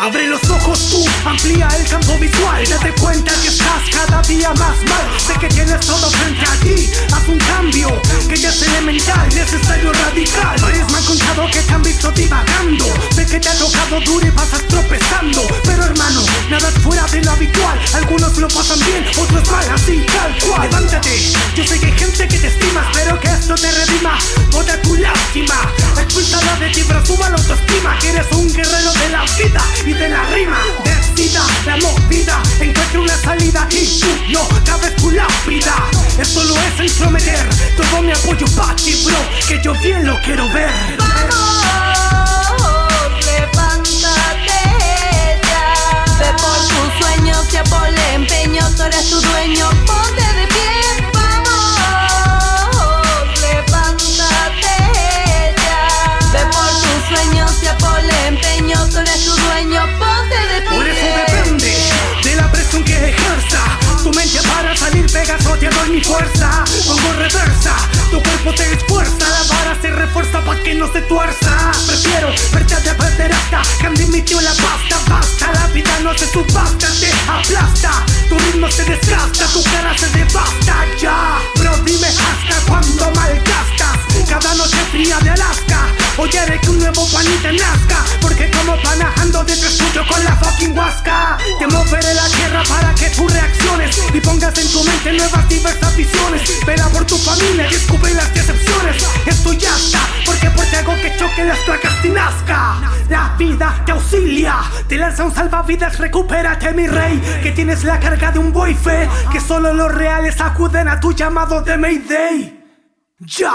Abre los ojos tú, amplía el campo visual. Date cuenta que estás cada día más mal. Sé que tienes todo frente a ti. Haz un cambio, que ya es elemental Necesario radical. Varios me han contado que te han visto divagando. Sé que te ha tocado duro y pasas tropezando. Pero hermano, nada es fuera de lo habitual. Algunos lo pasan bien, otros mal, así tal cual. Levántate, yo sé que hay gente que te estima Espero que esto te redima. Toda tu lástima. Expulsada de ti, pero suba la autoestima Que eres un guerrero la vida y de la rima Decida la movida, encuentre una salida Y tú no cabes tu lápida Esto lo es entrometer Todo mi apoyo para ti, bro Que yo bien lo quiero ver Vamos, levántate ya. Ve por tus sueños, ya ponle empeño, tú eres tu dueño, ponte de pie. Vamos, levántate ya. Ve por tus sueños, ya ponle empeño, de perder hasta que han dimitido la pasta Basta, la vida no se subasta, te aplasta Tu ritmo se desgasta, tu cara se devasta Ya, bro dime hasta cuándo malgastas Cada noche fría de Alaska Hoy que un nuevo panita nazca Porque como panajando detrás tuyo con la fucking huasca Te moveré la tierra para que tú reacciones Y pongas en tu mente nuevas diversas visiones Vela por tu familia y descubre las decepciones Esto ya está, porque por que las placas y nazca. La vida te auxilia, te lanza un salvavidas, recupérate mi rey Que tienes la carga de un boife Que solo los reales acuden a tu llamado de Mayday. Ya